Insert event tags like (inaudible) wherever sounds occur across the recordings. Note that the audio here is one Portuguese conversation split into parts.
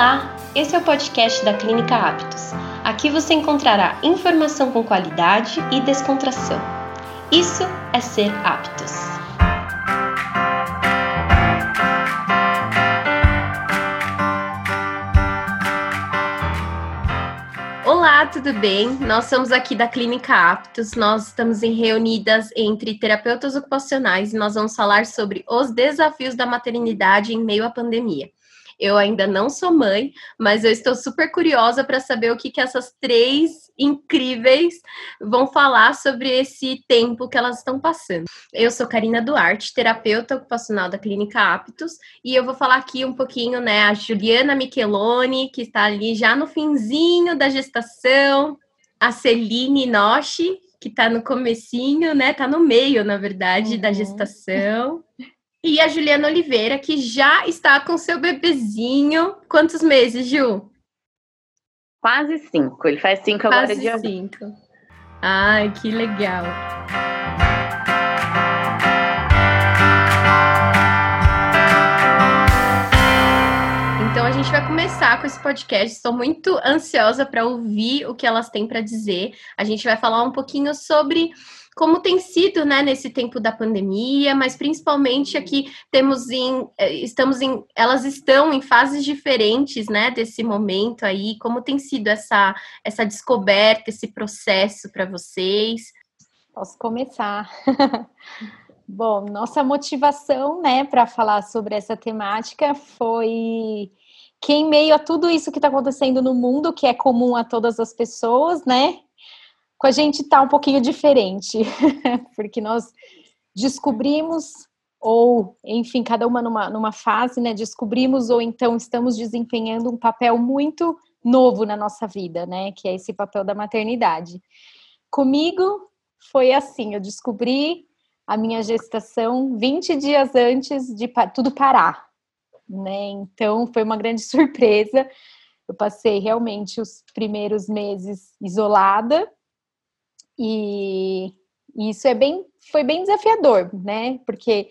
Olá, esse é o podcast da Clínica Aptos. Aqui você encontrará informação com qualidade e descontração. Isso é ser aptos. Olá, tudo bem? Nós somos aqui da Clínica Aptos. Nós estamos em reunidas entre terapeutas ocupacionais e nós vamos falar sobre os desafios da maternidade em meio à pandemia. Eu ainda não sou mãe, mas eu estou super curiosa para saber o que, que essas três incríveis vão falar sobre esse tempo que elas estão passando. Eu sou Karina Duarte, terapeuta ocupacional da Clínica Aptos, e eu vou falar aqui um pouquinho, né, a Juliana Micheloni, que está ali já no finzinho da gestação, a Celine Noshi, que está no comecinho, né, tá no meio, na verdade, uhum. da gestação. (laughs) E a Juliana Oliveira, que já está com seu bebezinho. Quantos meses, Ju? Quase cinco. Ele faz cinco Quase agora dia cinco. Ai, que legal. Então a gente vai começar com esse podcast. Estou muito ansiosa para ouvir o que elas têm para dizer. A gente vai falar um pouquinho sobre como tem sido, né, nesse tempo da pandemia, mas principalmente aqui temos em, eh, estamos em, elas estão em fases diferentes, né, desse momento aí, como tem sido essa, essa descoberta, esse processo para vocês? Posso começar. (laughs) Bom, nossa motivação, né, para falar sobre essa temática foi que em meio a tudo isso que está acontecendo no mundo, que é comum a todas as pessoas, né, com a gente tá um pouquinho diferente, (laughs) porque nós descobrimos ou, enfim, cada uma numa, numa fase, né, descobrimos ou então estamos desempenhando um papel muito novo na nossa vida, né, que é esse papel da maternidade. Comigo foi assim, eu descobri a minha gestação 20 dias antes de tudo parar, né? Então foi uma grande (laughs) surpresa. Eu passei realmente os primeiros meses isolada, e, isso é bem, foi bem desafiador, né? Porque,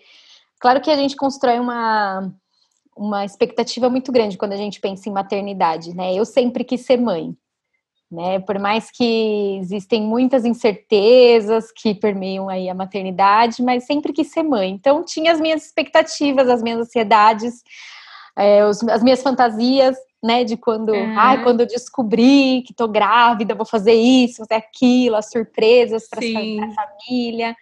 claro que a gente constrói uma, uma expectativa muito grande quando a gente pensa em maternidade, né? Eu sempre quis ser mãe, né? Por mais que existem muitas incertezas que permeiam aí a maternidade, mas sempre quis ser mãe. Então, tinha as minhas expectativas, as minhas ansiedades, é, os, as minhas fantasias, né? De quando, uhum. ai, quando eu descobri que tô grávida, vou fazer isso, fazer aquilo, as surpresas para a família.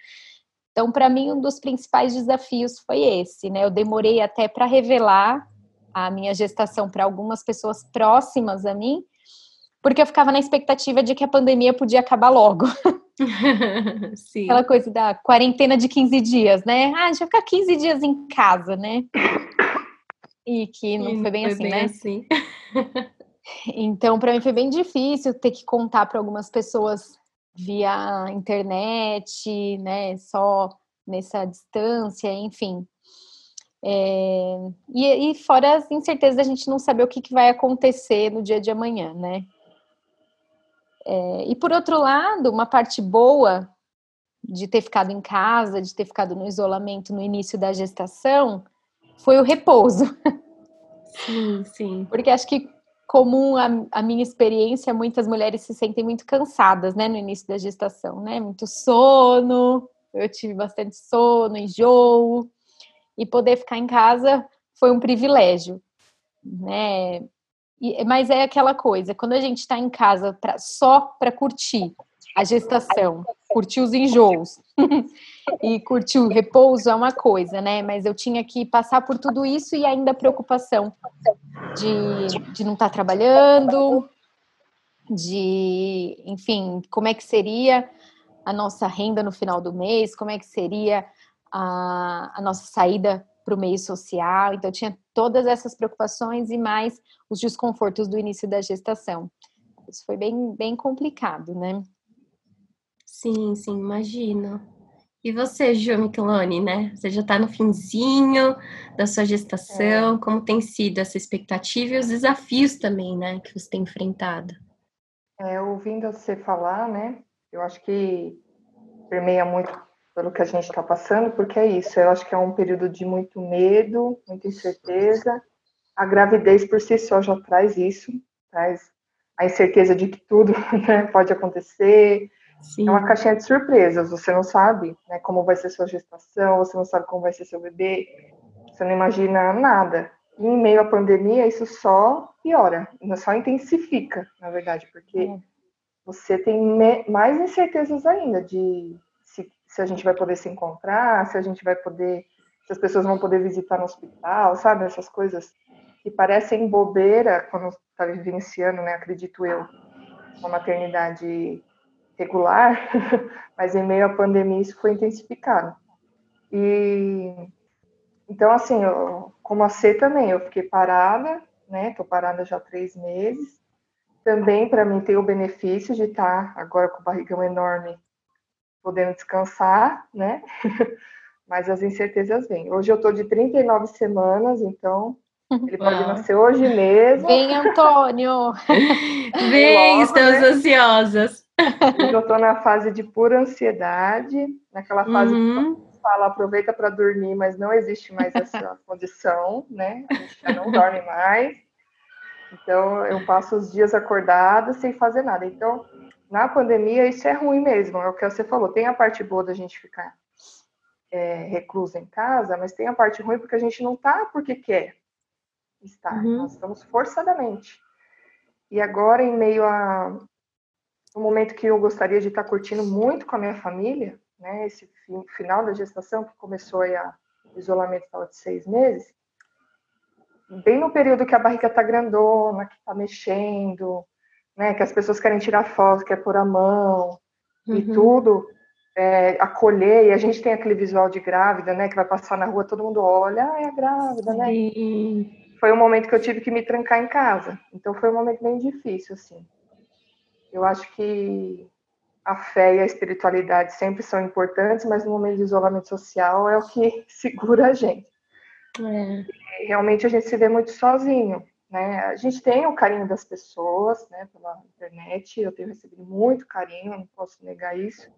Então, para mim, um dos principais desafios foi esse, né? Eu demorei até para revelar a minha gestação para algumas pessoas próximas a mim, porque eu ficava na expectativa de que a pandemia podia acabar logo. (laughs) Sim. Aquela coisa da quarentena de 15 dias, né? Ah, a gente vai ficar 15 dias em casa, né? E que não e foi bem foi assim, bem né? Assim. (laughs) então, para mim foi bem difícil ter que contar para algumas pessoas via internet, né? Só nessa distância, enfim. É, e, e, fora as incertezas da gente não saber o que, que, vai acontecer no dia de amanhã, né? É, e por outro lado, uma parte boa de ter ficado em casa, de ter ficado no isolamento no início da gestação, foi o repouso. Sim, sim. Porque acho que comum a, a, minha experiência, muitas mulheres se sentem muito cansadas, né, no início da gestação, né? Muito sono, eu tive bastante sono, enjoo, e poder ficar em casa foi um privilégio, né? E, mas é aquela coisa, quando a gente está em casa pra, só para curtir a gestação, curtir os enjoos (laughs) e curtir o repouso é uma coisa, né? Mas eu tinha que passar por tudo isso e ainda a preocupação de, de não estar tá trabalhando, de, enfim, como é que seria a nossa renda no final do mês, como é que seria a, a nossa saída para o meio social. Então, tinha todas essas preocupações e mais os desconfortos do início da gestação. Isso foi bem, bem complicado, né? Sim, sim, imagino. E você, Ju Micheloni, né? Você já está no finzinho da sua gestação. É. Como tem sido essa expectativa e os desafios também, né? Que você tem enfrentado? É, ouvindo você falar, né? Eu acho que permeia muito pelo que a gente está passando, porque é isso. Eu acho que é um período de muito medo, muita incerteza. a gravidez por si só já traz isso, traz a incerteza de que tudo (laughs) né, pode acontecer. Sim. É uma caixinha de surpresas, você não sabe né, como vai ser sua gestação, você não sabe como vai ser seu bebê, você não imagina nada. E em meio à pandemia, isso só piora, só intensifica, na verdade, porque é. você tem mais incertezas ainda de se, se a gente vai poder se encontrar, se a gente vai poder, se as pessoas vão poder visitar no hospital, sabe? Essas coisas que parecem bobeira quando está vivenciando, né? Acredito eu, uma maternidade regular, (laughs) mas em meio à pandemia isso foi intensificado. E então, assim, eu, como a C também, eu fiquei parada, né? Tô parada já há três meses. Também, para mim, tem o benefício de estar tá agora com o barrigão enorme, podendo descansar, né? (laughs) Mas as incertezas vêm. Hoje eu tô de 39 semanas, então ele pode nascer hoje mesmo. Vem, Antônio! (laughs) Vem, estamos né? ansiosas. Eu estou na fase de pura ansiedade, naquela fase uhum. que fala aproveita para dormir, mas não existe mais essa (laughs) condição, né? A gente já não dorme mais. Então eu passo os dias acordada sem fazer nada. Então, na pandemia, isso é ruim mesmo, é o que você falou. Tem a parte boa da gente ficar é, reclusa em casa, mas tem a parte ruim porque a gente não tá porque quer estar. Uhum. Nós estamos forçadamente. E agora, em meio a um momento que eu gostaria de estar curtindo muito com a minha família, né? Esse fim, final da gestação, que começou aí a o isolamento estava de seis meses, bem no período que a barriga está grandona, que está mexendo, né? Que as pessoas querem tirar foto, quer pôr a mão uhum. e tudo. É, acolher, e a gente tem aquele visual de grávida, né? Que vai passar na rua, todo mundo olha, ah, é a grávida, né? foi um momento que eu tive que me trancar em casa. Então foi um momento bem difícil, assim. Eu acho que a fé e a espiritualidade sempre são importantes, mas no momento de isolamento social é o que (laughs) segura a gente. É. Realmente a gente se vê muito sozinho, né? A gente tem o carinho das pessoas, né, pela internet, eu tenho recebido muito carinho, não posso negar isso,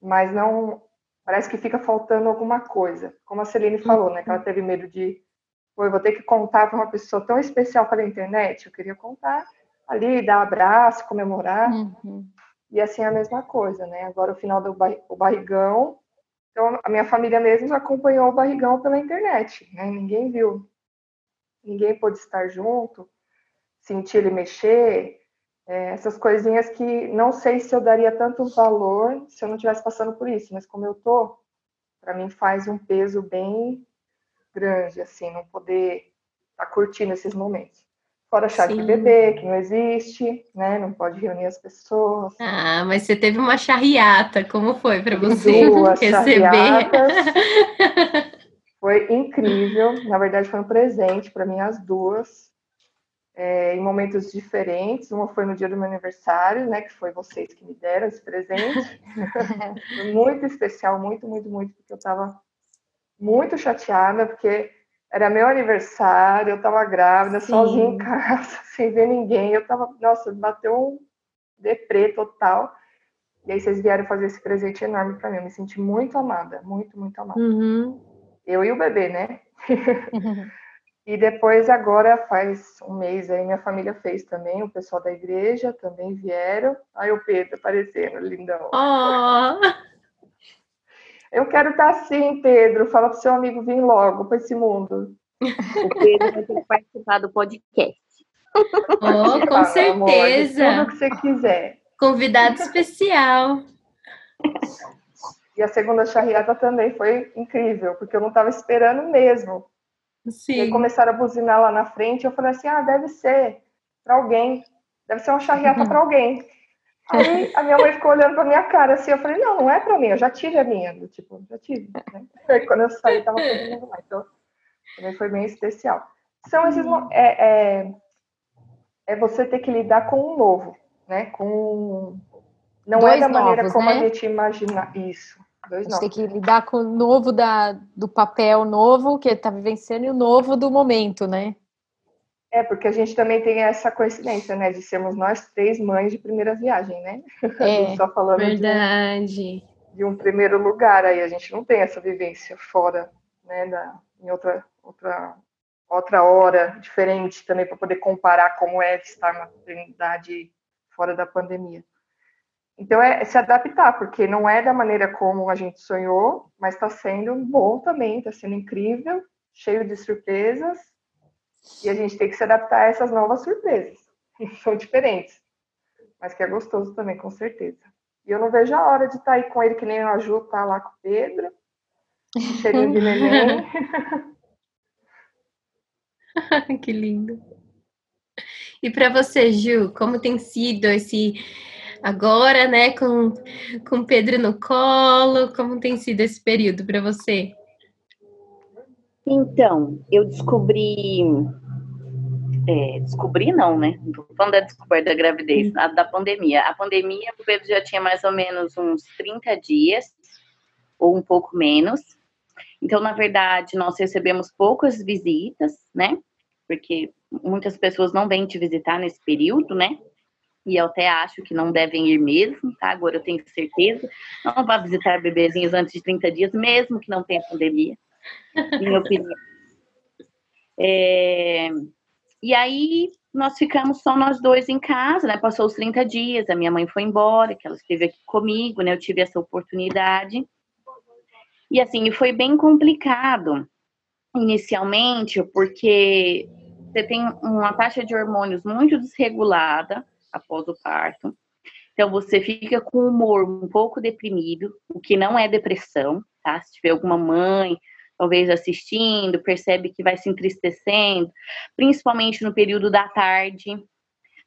mas não parece que fica faltando alguma coisa. Como a Celine falou, né, que ela teve medo de Pô, eu vou ter que contar para uma pessoa tão especial pela internet. Eu queria contar ali, dar abraço, comemorar. Uhum. E assim é a mesma coisa, né? Agora o final do barrigão. Então, a minha família mesmo acompanhou o barrigão pela internet, né? Ninguém viu. Ninguém pôde estar junto, sentir ele mexer. É, essas coisinhas que não sei se eu daria tanto valor se eu não estivesse passando por isso, mas como eu tô, para mim faz um peso bem grande, assim, não poder estar tá curtindo esses momentos. Fora chá Sim. de bebê, que não existe, né? Não pode reunir as pessoas. Ah, mas você teve uma charriata, como foi para você Duas (laughs) receber? (laughs) foi incrível, na verdade foi um presente para mim as duas, é, em momentos diferentes. Uma foi no dia do meu aniversário, né? Que foi vocês que me deram esse presente. (laughs) foi muito especial, muito, muito, muito, porque eu estava muito chateada, porque era meu aniversário, eu estava grávida, Sim. sozinha em casa, (laughs) sem ver ninguém. Eu tava, nossa, bateu um deprê total. E aí vocês vieram fazer esse presente enorme para mim. Eu me senti muito amada, muito, muito amada. Uhum. Eu e o bebê, né? (laughs) e depois, agora, faz um mês aí, minha família fez também, o pessoal da igreja também vieram. Aí o Pedro aparecendo, lindão. Oh. Eu quero estar assim, Pedro. Fala para o seu amigo vir logo para esse mundo. O Pedro vai ter que participar do podcast. Oh, com certeza. Amor, tudo que você quiser. Convidado especial. E a segunda charreada também foi incrível, porque eu não estava esperando mesmo. Sim. E aí começaram a buzinar lá na frente, eu falei assim, ah, deve ser para alguém, deve ser uma charreata para alguém. Aí a minha mãe ficou olhando pra minha cara assim, eu falei, não, não é pra mim, eu já tive a minha, tipo, já tive. Né? Aí, quando eu saí, tava todo mundo lá. Então, também foi bem especial. São esses é, é, é você ter que lidar com o novo, né? Com não Dois é da novos, maneira como né? a gente imagina isso. Dois a gente tem que lidar com o novo da, do papel novo que está vivenciando e o novo do momento, né? É, porque a gente também tem essa coincidência, né, de sermos nós três mães de primeira viagem, né? (laughs) É, só falando verdade. De um, de um, primeiro lugar aí, a gente não tem essa vivência fora, né, da, em outra, outra outra hora diferente também para poder comparar como é estar na maternidade fora da pandemia. Então é se adaptar, porque não é da maneira como a gente sonhou, mas está sendo bom também, está sendo incrível, cheio de surpresas, e a gente tem que se adaptar a essas novas surpresas. (laughs) São diferentes, mas que é gostoso também, com certeza. E eu não vejo a hora de estar tá aí com ele, que nem a Ju tá lá com o Pedro, (laughs) cheirinho de neném. (laughs) que lindo. E para você, Ju, como tem sido esse agora, né, com com Pedro no colo, como tem sido esse período para você? Então, eu descobri é, descobri não, né? Não tô falando da descoberta da gravidez, a, da pandemia. A pandemia, o Pedro já tinha mais ou menos uns 30 dias, ou um pouco menos. Então, na verdade, nós recebemos poucas visitas, né? Porque muitas pessoas não vêm te visitar nesse período, né? E eu até acho que não devem ir mesmo, tá? Agora eu tenho certeza. Não vá visitar bebezinhos antes de 30 dias, mesmo que não tenha pandemia, minha opinião. É... E aí nós ficamos só nós dois em casa, né? Passou os 30 dias, a minha mãe foi embora, que ela esteve aqui comigo, né? Eu tive essa oportunidade. E assim, foi bem complicado inicialmente, porque você tem uma taxa de hormônios muito desregulada após o parto. Então você fica com o humor um pouco deprimido, o que não é depressão, tá? Se tiver alguma mãe talvez assistindo, percebe que vai se entristecendo, principalmente no período da tarde.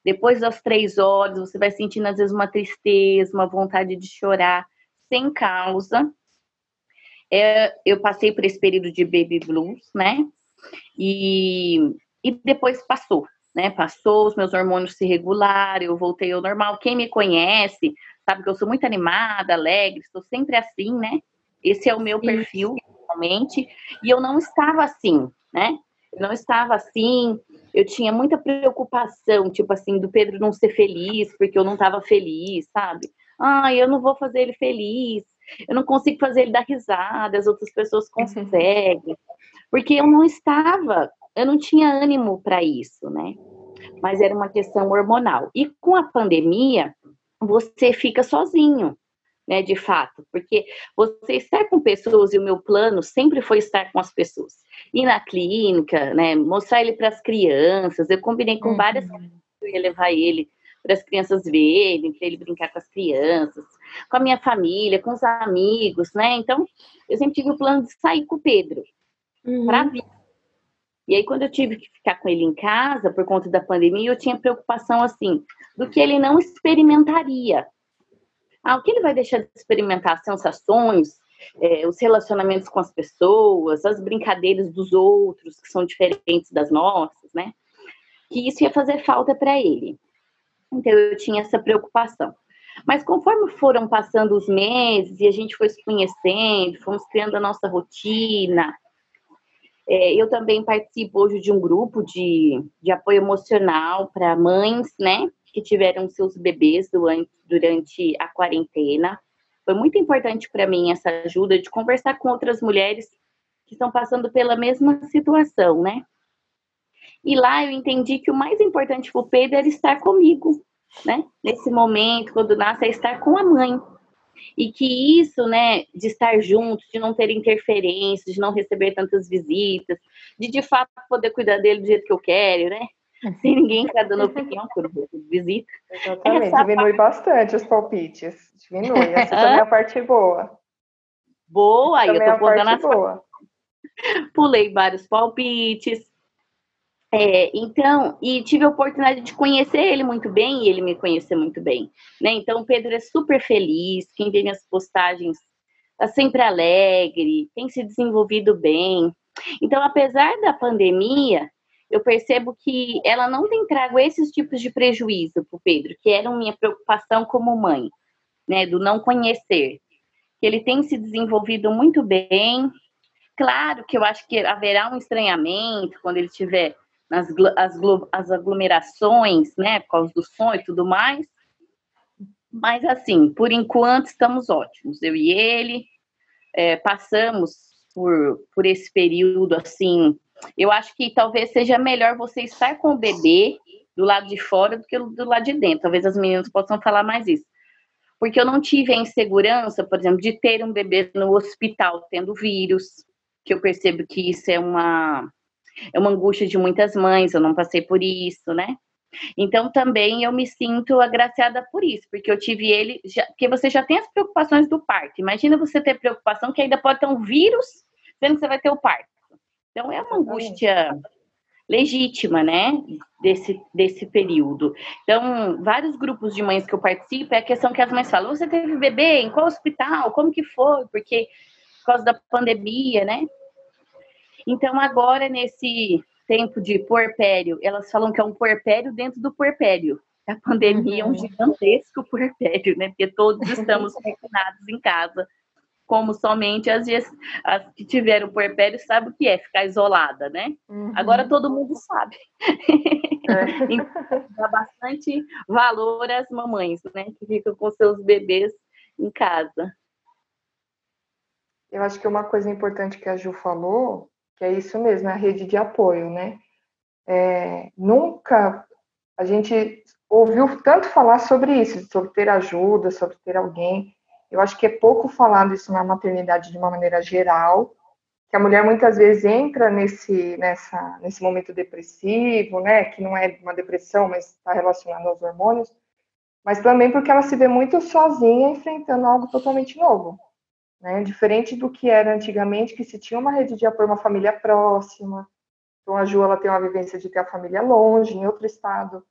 Depois das três horas, você vai sentindo às vezes uma tristeza, uma vontade de chorar sem causa. É, eu passei por esse período de baby blues, né? E, e depois passou, né? Passou, os meus hormônios se regularam, eu voltei ao normal. Quem me conhece sabe que eu sou muito animada, alegre, estou sempre assim, né? Esse é o meu perfil, E eu não estava assim, né? Eu não estava assim. Eu tinha muita preocupação, tipo assim, do Pedro não ser feliz, porque eu não estava feliz, sabe? Ah, eu não vou fazer ele feliz eu não consigo fazer ele dar risada, as outras pessoas uhum. conseguem, porque eu não estava, eu não tinha ânimo para isso, né? Mas era uma questão hormonal. E com a pandemia, você fica sozinho, né, de fato, porque você estar com pessoas e o meu plano sempre foi estar com as pessoas. Ir na clínica, né, mostrar ele para as crianças. Eu combinei com uhum. várias eu ia levar ele para as crianças verem, para ele brincar com as crianças, com a minha família, com os amigos, né? Então, eu sempre tive o plano de sair com o Pedro uhum. para vir. E aí, quando eu tive que ficar com ele em casa por conta da pandemia, eu tinha preocupação assim do que ele não experimentaria. Ah, o que ele vai deixar de experimentar? Sensações, é, os relacionamentos com as pessoas, as brincadeiras dos outros que são diferentes das nossas, né? Que isso ia fazer falta para ele. Então eu tinha essa preocupação. Mas conforme foram passando os meses e a gente foi se conhecendo, fomos criando a nossa rotina, é, eu também participo hoje de um grupo de, de apoio emocional para mães, né, que tiveram seus bebês durante, durante a quarentena. Foi muito importante para mim essa ajuda de conversar com outras mulheres que estão passando pela mesma situação, né? E lá eu entendi que o mais importante para o Pedro era estar comigo, né? Nesse momento, quando nasce, é estar com a mãe. E que isso, né, de estar junto, de não ter interferências, de não receber tantas visitas, de de fato poder cuidar dele do jeito que eu quero, né? (laughs) Sem ninguém ficar dando opinião por visita. Exatamente, Essa diminui parte... bastante os palpites. Diminui, essa também é a parte boa. Boa, aí eu tô contando as boa. (laughs) Pulei vários palpites, é, então, e tive a oportunidade de conhecer ele muito bem e ele me conhecer muito bem, né? Então, o Pedro é super feliz, quem vê minhas postagens está sempre alegre, tem se desenvolvido bem. Então, apesar da pandemia, eu percebo que ela não tem trago esses tipos de prejuízo para o Pedro, que eram minha preocupação como mãe, né? Do não conhecer. Ele tem se desenvolvido muito bem. Claro que eu acho que haverá um estranhamento quando ele tiver nas as, as aglomerações, né, por causa do som e tudo mais. Mas, assim, por enquanto estamos ótimos. Eu e ele é, passamos por, por esse período, assim, eu acho que talvez seja melhor você estar com o bebê do lado de fora do que do lado de dentro. Talvez as meninas possam falar mais isso. Porque eu não tive a insegurança, por exemplo, de ter um bebê no hospital tendo vírus, que eu percebo que isso é uma é uma angústia de muitas mães, eu não passei por isso, né? Então também eu me sinto agraciada por isso, porque eu tive ele, já, porque você já tem as preocupações do parto. Imagina você ter preocupação que ainda pode ter um vírus, sendo que você vai ter o parto. Então é uma angústia legítima, né, desse, desse período. Então, vários grupos de mães que eu participo, é a questão que as mães falam, você teve bebê, em qual hospital, como que foi? Porque, por causa da pandemia, né? Então, agora, nesse tempo de puerpério, elas falam que é um puerpério dentro do puerpério. A pandemia uhum. é um uhum. gigantesco puerpério, né? Porque todos estamos (laughs) confinados em casa como somente as, as que tiveram puerpério sabem o que é ficar isolada, né? Uhum. Agora todo mundo sabe. É. (laughs) então, dá bastante valor às mamães, né? Que ficam com seus bebês em casa. Eu acho que uma coisa importante que a Ju falou, que é isso mesmo, é a rede de apoio, né? É, nunca a gente ouviu tanto falar sobre isso, sobre ter ajuda, sobre ter alguém. Eu acho que é pouco falado isso na maternidade de uma maneira geral, que a mulher muitas vezes entra nesse, nessa, nesse momento depressivo, né, que não é uma depressão, mas está relacionado aos hormônios, mas também porque ela se vê muito sozinha enfrentando algo totalmente novo, né, diferente do que era antigamente, que se tinha uma rede de apoio, uma família próxima, então a Ju, ela tem uma vivência de ter a família longe, em outro estado,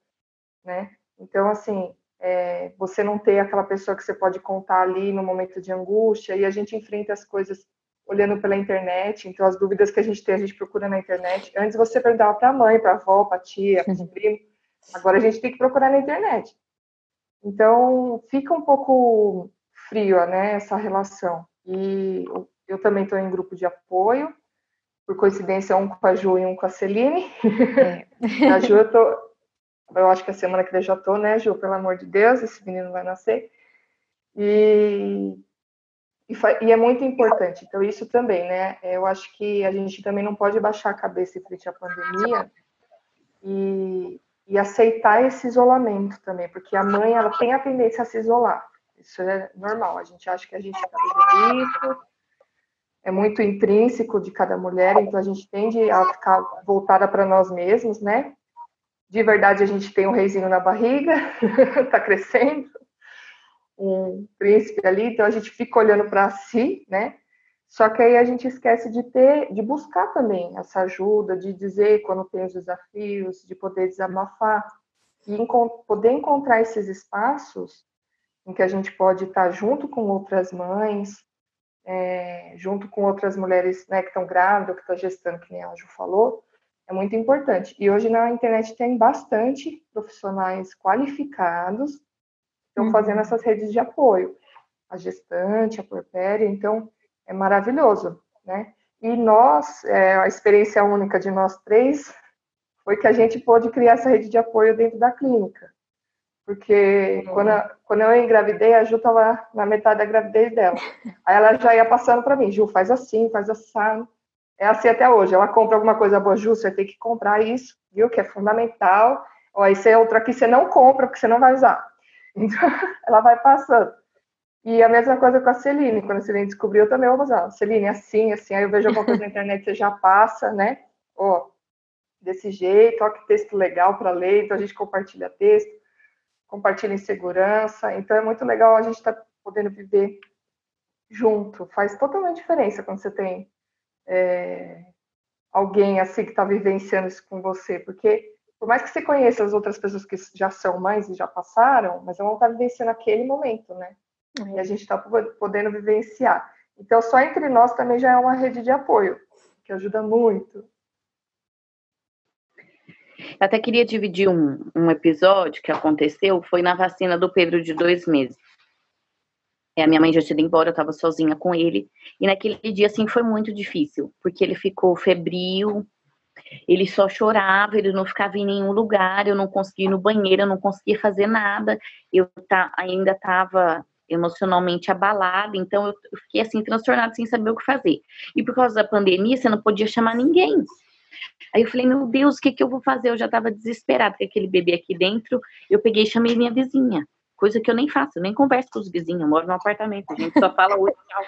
né, então, assim, é, você não ter aquela pessoa que você pode contar ali no momento de angústia, e a gente enfrenta as coisas olhando pela internet, então as dúvidas que a gente tem, a gente procura na internet. Antes você perguntava para a mãe, para a avó, para a tia, para o primo, agora a gente tem que procurar na internet. Então, fica um pouco frio, né, essa relação. E eu também estou em grupo de apoio, por coincidência, um com a Ju e um com a Celine. É. (laughs) a Ju, eu tô, eu acho que a semana que vem já tô, né, Ju? Pelo amor de Deus, esse menino vai nascer. E, e, e, é muito importante. Então, isso também, né? Eu acho que a gente também não pode baixar a cabeça frente à pandemia e, e aceitar esse isolamento também, porque a mãe, ela tem a tendência a se isolar. Isso é normal. A gente acha que a gente está isso, é muito intrínseco de cada mulher, então a gente tende a ficar voltada para nós mesmos, né? De verdade a gente tem um reizinho na barriga, está (laughs) crescendo, um príncipe ali, então a gente fica olhando para si, né? Só que aí a gente esquece de ter, de buscar também essa ajuda, de dizer quando tem os desafios, de poder desabafar e poder encontrar esses espaços em que a gente pode estar junto com outras mães, é, junto com outras mulheres né, que estão grávidas, que estão gestando, que nem a Ju falou, é muito importante. E hoje na internet tem bastante profissionais qualificados que estão uhum. fazendo essas redes de apoio. A gestante, a porpéria, então é maravilhoso, né? E nós, é, a experiência única de nós três foi que a gente pôde criar essa rede de apoio dentro da clínica. Porque uhum. quando, quando eu engravidei, a Ju estava na metade da gravidez dela. (laughs) Aí ela já ia passando para mim, Ju, faz assim, faz assim é assim até hoje. Ela compra alguma coisa boa, Ju, você tem que comprar isso, viu? Que é fundamental. Ou aí você outra aqui você não compra, porque você não vai usar. (laughs) Então, ela vai passando. E a mesma coisa com a Celine. Quando a Celine descobriu, eu também vou usar. Celine, assim, assim. Aí eu vejo alguma coisa na internet, você já passa, né? Ó, desse jeito, ó, que texto legal para ler. Então, a gente compartilha texto, compartilha em segurança. Então, é muito legal a gente estar tá podendo viver junto. Faz totalmente diferença quando você tem é, alguém assim que está vivenciando isso com você, porque por mais que você conheça as outras pessoas que já são mães e já passaram, mas elas vão estar tá vivenciando aquele momento, né? E a gente está podendo vivenciar. Então, só entre nós também já é uma rede de apoio, que ajuda muito. Eu até queria dividir um, um episódio que aconteceu, foi na vacina do Pedro de dois meses. É, a minha mãe já tinha ido embora, eu estava sozinha com ele. E naquele dia, assim, foi muito difícil, porque ele ficou febril, ele só chorava, ele não ficava em nenhum lugar, eu não conseguia ir no banheiro, eu não conseguia fazer nada. Eu tá, ainda estava emocionalmente abalada, então eu fiquei assim transtornada sem saber o que fazer. E por causa da pandemia, você não podia chamar ninguém. Aí eu falei, meu Deus, o que, que eu vou fazer? Eu já estava desesperada com aquele bebê aqui dentro. Eu peguei e chamei minha vizinha, coisa que eu nem faço, eu nem converso com os vizinhos, eu moro num apartamento, a gente só fala oi, tchau.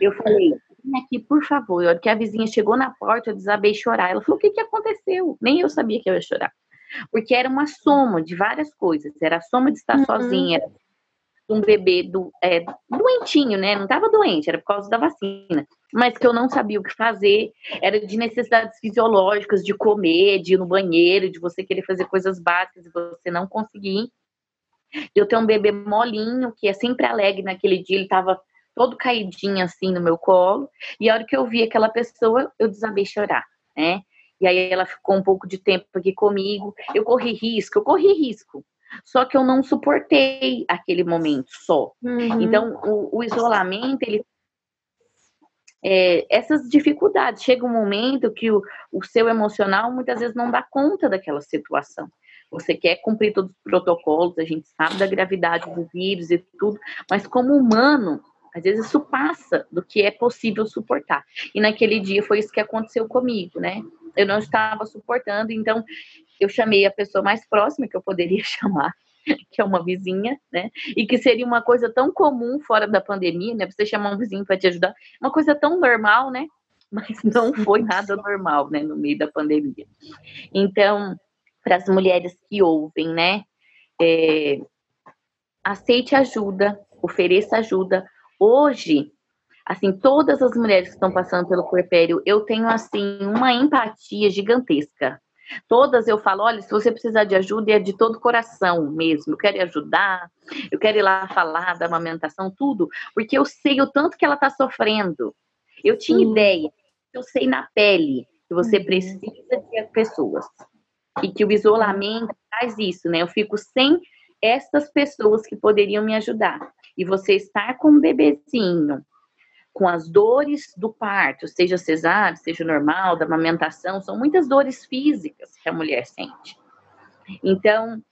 Eu falei, vem aqui, por favor. A hora que a vizinha chegou na porta, eu desabei chorar. Ela falou, o que, que aconteceu? Nem eu sabia que eu ia chorar. Porque era uma soma de várias coisas. Era a soma de estar uhum. sozinha, um bebê do, é, doentinho, né? Não estava doente, era por causa da vacina. Mas que eu não sabia o que fazer. Era de necessidades fisiológicas, de comer, de ir no banheiro, de você querer fazer coisas básicas e você não conseguir. Eu tenho um bebê molinho, que é sempre alegre naquele dia, ele estava todo caidinho assim no meu colo. E a hora que eu vi aquela pessoa, eu desabei chorar, né? E aí ela ficou um pouco de tempo aqui comigo. Eu corri risco, eu corri risco. Só que eu não suportei aquele momento só. Uhum. Então, o, o, isolamento, ele. É, essas dificuldades. Chega um momento que o, o seu emocional muitas vezes não dá conta daquela situação. Você quer cumprir todos os protocolos, a gente sabe da gravidade do vírus e tudo, mas como humano, às vezes isso passa do que é possível suportar. E naquele dia foi isso que aconteceu comigo, né? Eu não estava suportando, então eu chamei a pessoa mais próxima que eu poderia (laughs) chamar, que é uma vizinha, né? E que seria uma coisa tão comum fora da pandemia, né? Você chamar um vizinho para te ajudar, uma coisa tão normal, né? Mas não foi nada normal, né? No meio da pandemia. Então, para as mulheres que ouvem, né? É, aceite ajuda, ofereça ajuda. Hoje, assim, todas as mulheres que estão passando pelo puerpério, eu tenho, assim, uma empatia gigantesca. Todas eu falo, olha, se você precisar de ajuda, é de todo coração mesmo. Eu quero ajudar, eu quero ir lá falar da amamentação, tudo, porque eu sei o tanto que ela está sofrendo. Eu tinha Sim. ideia, eu sei na pele que você uhum. precisa de pessoas e que o isolamento faz isso, né? Eu fico sem essas pessoas que poderiam me ajudar. E você estar com um bebezinho, com as dores do parto, seja cesárea, seja normal, da amamentação, são muitas dores físicas que a mulher sente. Então,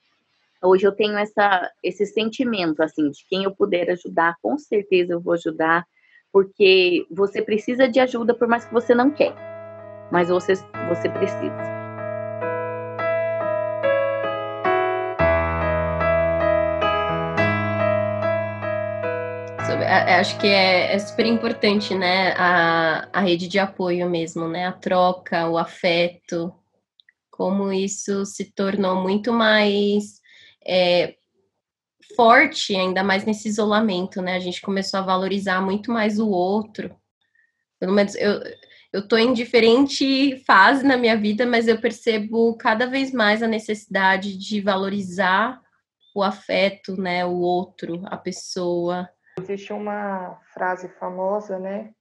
hoje eu tenho essa, esse sentimento, assim, de quem eu puder ajudar, com certeza eu vou ajudar, porque você precisa de ajuda, por mais que você não quer, mas você, você precisa. Acho que é, é, super importante, né? A, a rede de apoio mesmo, né? A troca, o afeto, como isso se tornou muito mais é, forte, ainda mais nesse isolamento, né? A gente começou a valorizar muito mais o outro. Pelo menos eu, eu tô em diferente fase na minha vida, mas eu percebo cada vez mais a necessidade de valorizar o afeto, né? O outro, a pessoa. Existe uma frase famosa, né?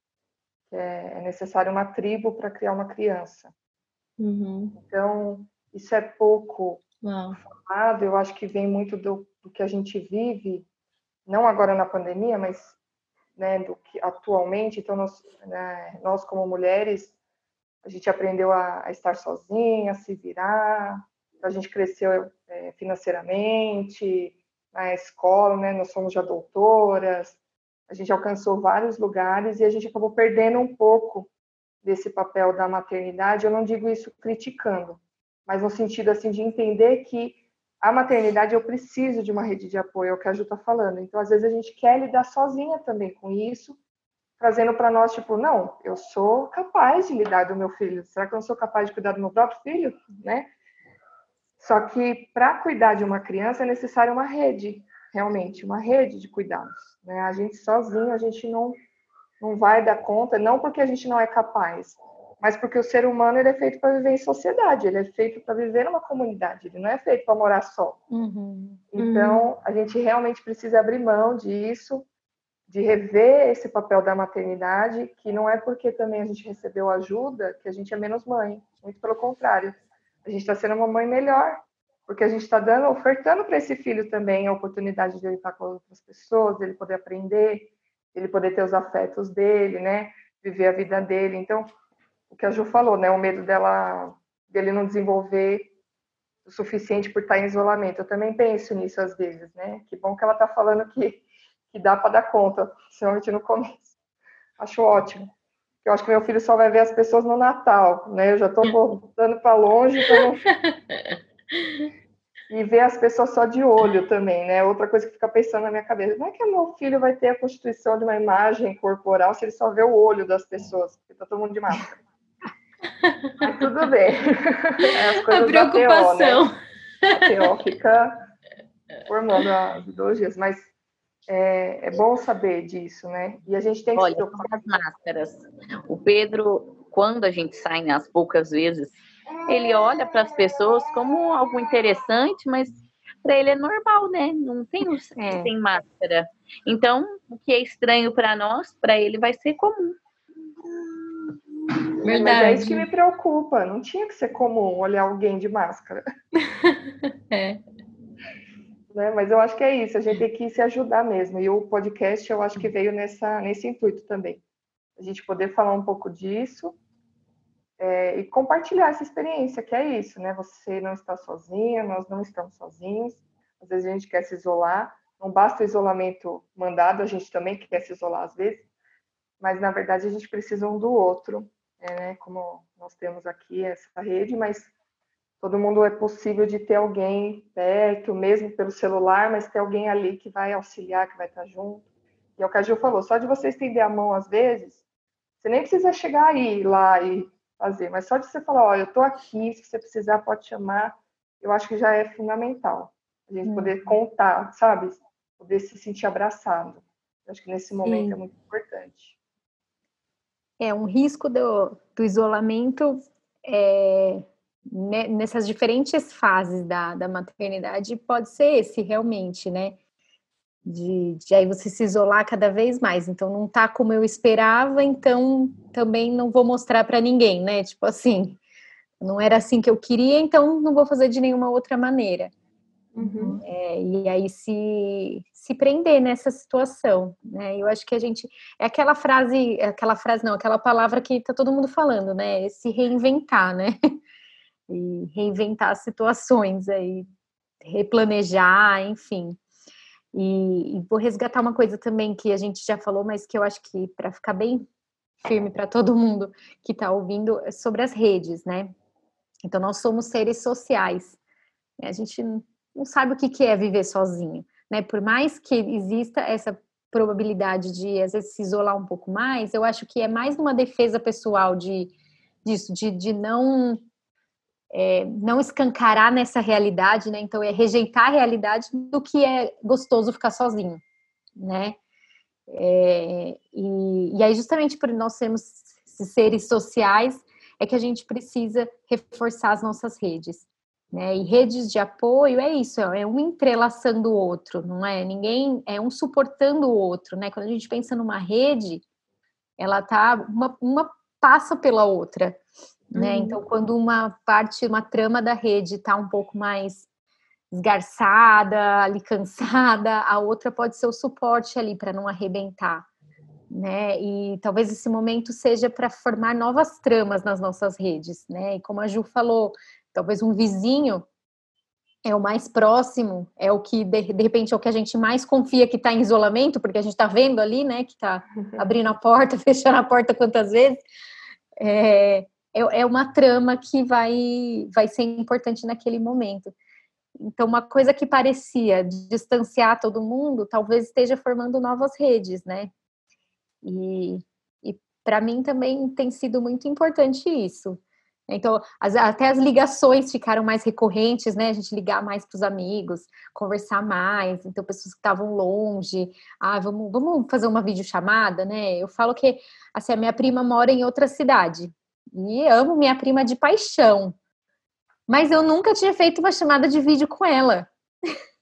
Que é, é necessário uma tribo para criar uma criança. Uhum. Então, isso é pouco Uau. falado, eu acho que vem muito do, do, que a gente vive, não agora na pandemia, mas né, do que atualmente. Então, nós, né, nós como mulheres, a gente aprendeu a, a, estar sozinha, a se virar, a gente cresceu é, financeiramente, na escola, né? Nós somos já doutoras, a gente alcançou vários lugares e a gente acabou perdendo um pouco desse papel da maternidade. Eu não digo isso criticando, mas no sentido assim de entender que a maternidade eu preciso de uma rede de apoio, é o que a Ju está falando. Então, às vezes a gente quer lidar sozinha também com isso, trazendo para nós tipo, não, eu sou capaz de lidar do meu filho. Será que eu não sou capaz de cuidar do meu próprio filho, né? Só que para cuidar de uma criança é necessário uma rede, realmente, uma rede de cuidados. Né? A gente sozinho, a gente não, não vai dar conta, não porque a gente não é capaz, mas porque o ser humano ele é feito para viver em sociedade, ele é feito para viver numa comunidade, ele não é feito para morar só. Uhum. Então, uhum. a gente realmente precisa abrir mão disso, de rever esse papel da maternidade, que não é porque também a gente recebeu ajuda que a gente é menos mãe, muito pelo contrário a gente está sendo uma mãe melhor, porque a gente está dando, ofertando para esse filho também a oportunidade de ele estar com outras pessoas, dele poder aprender, ele poder ter os afetos dele, né? Viver a vida dele. Então, o que a Ju falou, né? O medo dela, dele não desenvolver o suficiente por estar em isolamento. Eu também penso nisso às vezes, né? Que bom que ela está falando que, que dá para dar conta, principalmente no começo. Acho ótimo. Eu acho que meu filho só vai ver as pessoas no Natal, né? Eu já estou voltando para longe para não... (laughs) e ver as pessoas só de olho também, né? Outra coisa que fica pensando na minha cabeça, não é que meu filho vai ter a constituição de uma imagem corporal se ele só vê o olho das pessoas, porque tá todo mundo de máscara. (laughs) Mas tudo bem. (laughs) É a preocupação. Da TO, né? A TO fica formando as ideologias, mas é, é, bom saber disso, né? E a gente tem que Olha, as máscaras. O Pedro, quando a gente sai, né, as poucas vezes, ele olha para as pessoas como algo interessante, mas para ele é normal, né? Não tem os é. sem máscara. Então, o que é estranho para nós, para ele vai ser comum. Verdade. Mas é isso que me preocupa. Não tinha que ser comum olhar alguém de máscara. (laughs) é. Né? Mas eu acho que é isso, a gente tem que se ajudar mesmo. E o podcast eu acho que veio nessa, nesse intuito também. A gente poder falar um pouco disso é, e compartilhar essa experiência, que é isso, né? Você não está sozinha, nós não estamos sozinhos. Às vezes a gente quer se isolar, não basta o isolamento mandado, a gente também quer se isolar às vezes, mas na verdade a gente precisa um do outro, né? Como nós temos aqui essa rede, mas todo mundo é possível de ter alguém perto, mesmo pelo celular, mas ter alguém ali que vai auxiliar, que vai estar junto. E é o que a Gil falou, só de você estender a mão às vezes, você nem precisa chegar aí lá e fazer, mas só de você falar, olha, eu estou aqui, se você precisar pode chamar, eu acho que já é fundamental. A gente poder uhum. contar, sabe? Poder se sentir abraçado. Eu acho que nesse momento Sim. é muito importante. É, um risco do, do isolamento é, né, nessas diferentes fases da, da maternidade pode ser esse realmente, né? De, de, aí você se isolar cada vez mais. Então não tá como eu esperava, então também não vou mostrar para ninguém, né? Tipo assim, não era assim que eu queria, então não vou fazer de nenhuma outra maneira. Uhum. É, e aí se, se prender nessa situação, né? Eu acho que a gente é aquela frase, aquela frase não, aquela palavra que tá todo mundo falando, né? Se reinventar, né? (laughs) e reinventar situações aí, replanejar, enfim. E, e, vou resgatar uma coisa também que a gente já falou, mas que eu acho que para ficar bem firme para todo mundo que está ouvindo, é sobre as redes, né? Então, nós somos seres sociais. Né? A gente não sabe o que é viver sozinho, né? Por mais que exista essa probabilidade de, às vezes, se isolar um pouco mais, eu acho que é mais uma defesa pessoal de, disso, de, de não é, não escancarar nessa realidade, né? Então é rejeitar a realidade do que é gostoso ficar sozinho, né? É, e, e, aí justamente por nós sermos seres sociais é que a gente precisa reforçar as nossas redes, né? E redes de apoio é isso, é um entrelaçando o outro, não é? Ninguém é um suportando o outro, né? Quando a gente pensa numa rede, ela tá uma, uma passa pela outra. Né? Uhum. Então, quando uma parte, uma trama da rede está um pouco mais esgarçada, ali cansada, a outra pode ser o suporte ali para não arrebentar, né? E talvez esse momento seja para formar novas tramas nas nossas redes, né? E como a Ju falou, talvez um vizinho é o mais próximo, é o que de, de repente é o que a gente mais confia que está em isolamento, porque a gente está vendo ali, né, que está (laughs) abrindo a porta, (laughs) fechando a porta quantas vezes. É, é, é uma trama que vai, vai ser importante naquele momento. Então, uma coisa que parecia distanciar todo mundo, talvez esteja formando novas redes, né? E, e para mim também tem sido muito importante isso. Então, as, até as ligações ficaram mais recorrentes, né? A gente ligar mais para os amigos, conversar mais. Então, pessoas que estavam longe, ah, vamos, vamos fazer uma videochamada, né? Eu falo que assim, a minha prima mora em outra cidade. E amo minha prima de paixão. Mas eu nunca tinha feito uma chamada de vídeo com ela. (laughs)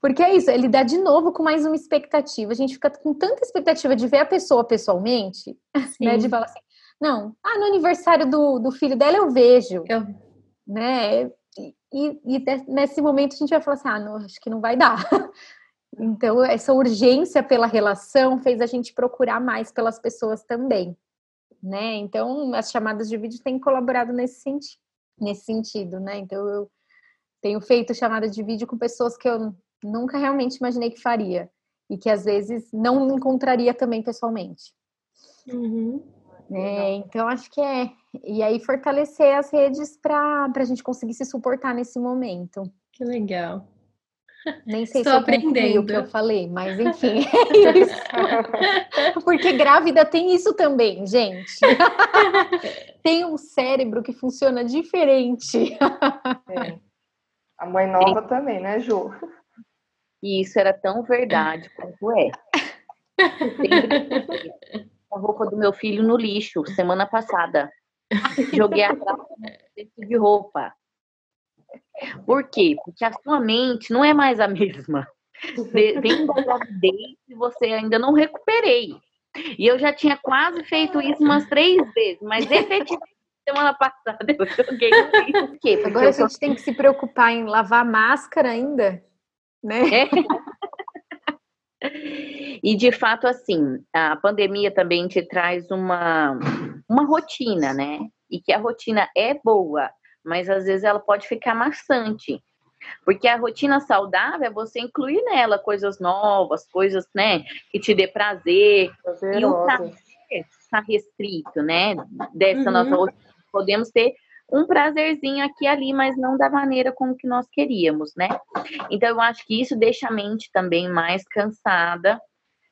Porque é isso, ele dá de novo com mais uma expectativa. A gente fica com tanta expectativa de ver a pessoa pessoalmente, Sim. né? De falar assim, não, ah, no aniversário do, do filho dela eu vejo. Eu... Né? E, e, nesse momento a gente vai falar assim, ah, não, acho que não vai dar. (laughs) Então, essa urgência pela relação fez a gente procurar mais pelas pessoas também né? Então, as chamadas de vídeo têm colaborado nesse, senti nesse sentido, né? Então, eu tenho feito chamada de vídeo com pessoas que eu nunca realmente imaginei que faria e que às vezes não encontraria também pessoalmente. Uhum. É, então, acho que é. E aí, fortalecer as redes para a gente conseguir se suportar nesse momento. Que legal. Nem (laughs) sei Estou se eu aprendendo o que eu falei, mas enfim, (laughs) é isso. Porque grávida tem isso também, gente. (laughs) tem um cérebro que funciona diferente. É. A mãe nova Sim. também, né, Ju? E isso era tão verdade quanto é. a roupa do meu filho no lixo semana passada. Joguei a de roupa. Por quê? Porque a sua mente não é mais a (laughs) mesma. Vem da gravidez e você ainda não recuperei. E eu já tinha quase feito isso umas três vezes, mas efetivamente (laughs) semana passada eu joguei Por quê? Porque Agora a gente tem que se preocupar em lavar máscara ainda, né? É. E de fato, assim, a pandemia também te traz uma, uma rotina, né? E que a rotina é boa, mas às vezes ela pode ficar maçante. Porque a rotina saudável é você incluir nela coisas novas, coisas, né, que te dê prazer. e o prazer está restrito, né? Dessa uhum. nossa rotina. Podemos ter um prazerzinho aqui e ali, mas não da maneira como que nós queríamos, né? Então eu acho que isso deixa a mente também mais cansada,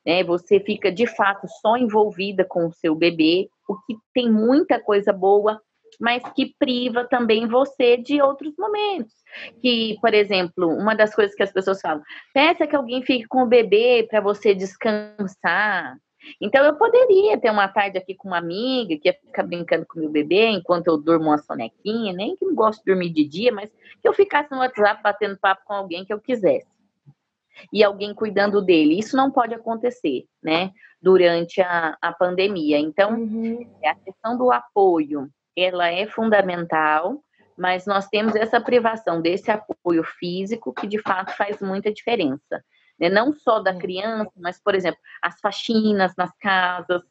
né? Você fica de fato só envolvida com o seu bebê, o que tem muita coisa boa, mas que priva também você de outros momentos. Que, por exemplo, uma das coisas que as pessoas falam, peça que alguém fique com o bebê para você descansar. Então, eu poderia ter uma tarde aqui com uma amiga que ia ficar brincando com meu bebê enquanto eu durmo uma sonequinha, nem que não gosto de dormir de dia, mas que eu ficasse no WhatsApp batendo papo com alguém que eu quisesse. E alguém cuidando dele. Isso não pode acontecer, né? Durante a, a pandemia. Então, uhum. É a questão do apoio, ela é fundamental, mas nós temos essa privação desse apoio físico que de fato faz muita diferença né? não só da criança, mas, por exemplo, as faxinas nas casas,